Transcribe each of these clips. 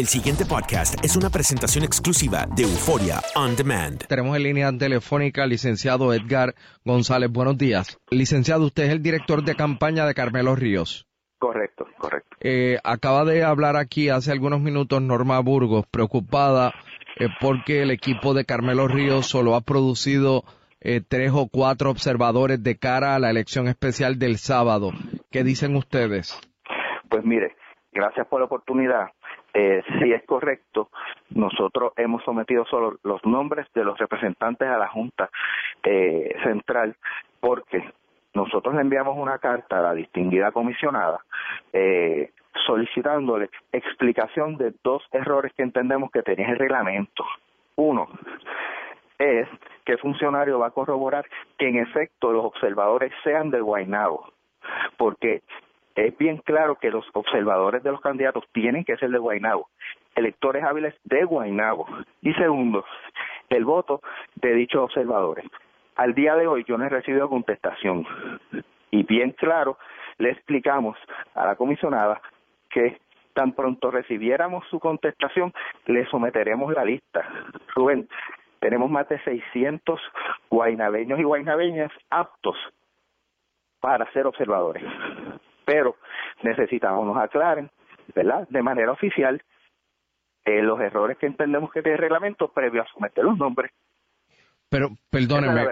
El siguiente podcast es una presentación exclusiva de Euforia On Demand. Tenemos en línea telefónica al licenciado Edgar González. Buenos días. Licenciado, usted es el director de campaña de Carmelo Ríos. Correcto, correcto. Eh, acaba de hablar aquí hace algunos minutos Norma Burgos, preocupada eh, porque el equipo de Carmelo Ríos solo ha producido eh, tres o cuatro observadores de cara a la elección especial del sábado. ¿Qué dicen ustedes? Pues mire, gracias por la oportunidad. Eh, si es correcto, nosotros hemos sometido solo los nombres de los representantes a la Junta eh, Central porque nosotros le enviamos una carta a la distinguida comisionada eh, solicitándole explicación de dos errores que entendemos que tenía el reglamento. Uno es que el funcionario va a corroborar que en efecto los observadores sean de Guaynabo, porque es bien claro que los observadores de los candidatos tienen que ser de Guaynabo, electores hábiles de Guaynabo. Y segundo, el voto de dichos observadores. Al día de hoy yo no he recibido contestación y bien claro le explicamos a la comisionada que tan pronto recibiéramos su contestación le someteremos la lista. Rubén, tenemos más de 600 guaynabeños y guaynabeñas aptos para ser observadores. Pero necesitamos nos aclaren, ¿verdad? De manera oficial, eh, los errores que entendemos que tiene el reglamento previo a someter los nombres. Pero perdóneme,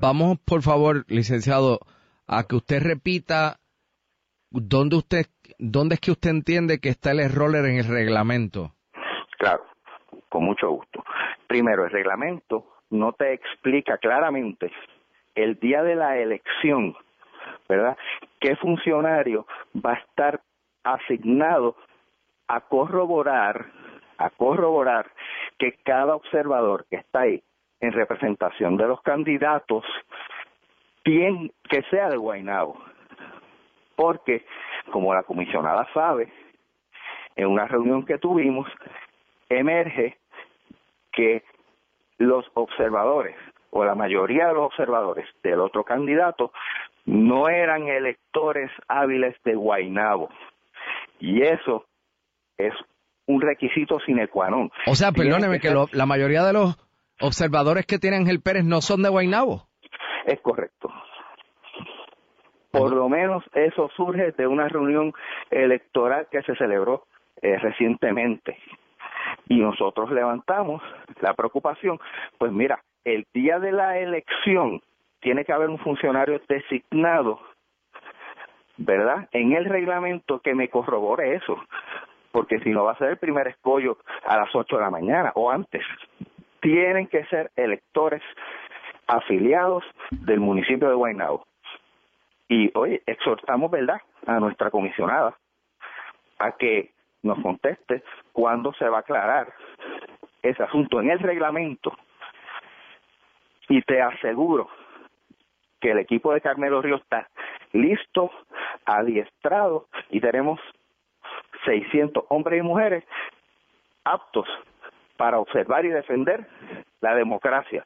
vamos por favor, licenciado, a que usted repita dónde usted, dónde es que usted entiende que está el error en el reglamento. Claro, con mucho gusto. Primero, el reglamento no te explica claramente el día de la elección, ¿verdad? ¿Qué funcionario va a estar asignado a corroborar, a corroborar que cada observador que está ahí en representación de los candidatos tiene que sea de Guaynabo? Porque, como la comisionada sabe, en una reunión que tuvimos, emerge que los observadores o la mayoría de los observadores del otro candidato no eran electores hábiles de Guainabo. Y eso es un requisito sine qua non. O sea, perdóneme, que, la mayoría de los observadores que tiene Ángel Pérez no son de Guainabo. Es correcto. Por lo menos eso surge de una reunión electoral que se celebró eh, recientemente y nosotros levantamos la preocupación, pues mira, el día de la elección tiene que haber un funcionario designado, ¿verdad? En el reglamento que me corrobore eso, porque si no va a ser el primer escollo a las 8 de la mañana o antes. Tienen que ser electores afiliados del municipio de Guaynabo. Y hoy exhortamos, ¿verdad?, a nuestra comisionada a que nos conteste cuándo se va a aclarar ese asunto en el reglamento. Y te aseguro que el equipo de Carmelo Río está listo, adiestrado y tenemos 600 hombres y mujeres aptos para observar y defender la democracia,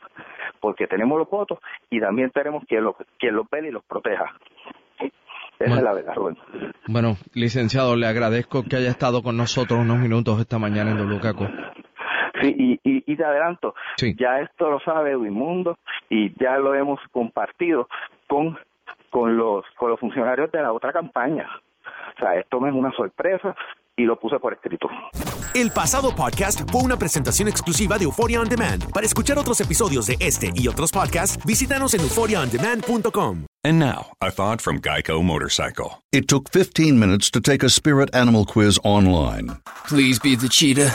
porque tenemos los votos y también tenemos quien los, quien los ve y los proteja. Esa es la verdad, Rubén. Bueno, licenciado, le agradezco que haya estado con nosotros unos minutos esta mañana en Dolucaco. Sí, y, y, y te adelanto, ya esto lo sabe Mundo y ya lo hemos compartido con, con, los, con los funcionarios de la otra campaña. O sea, esto no es una sorpresa y lo puse por escrito. El pasado podcast fue una presentación exclusiva de Euphoria On Demand. Para escuchar otros episodios de este y otros podcasts, visítanos en euphoriaondemand.com. And now, a thought from Geico Motorcycle. It took 15 minutes to take a spirit animal quiz online. Please be the cheetah.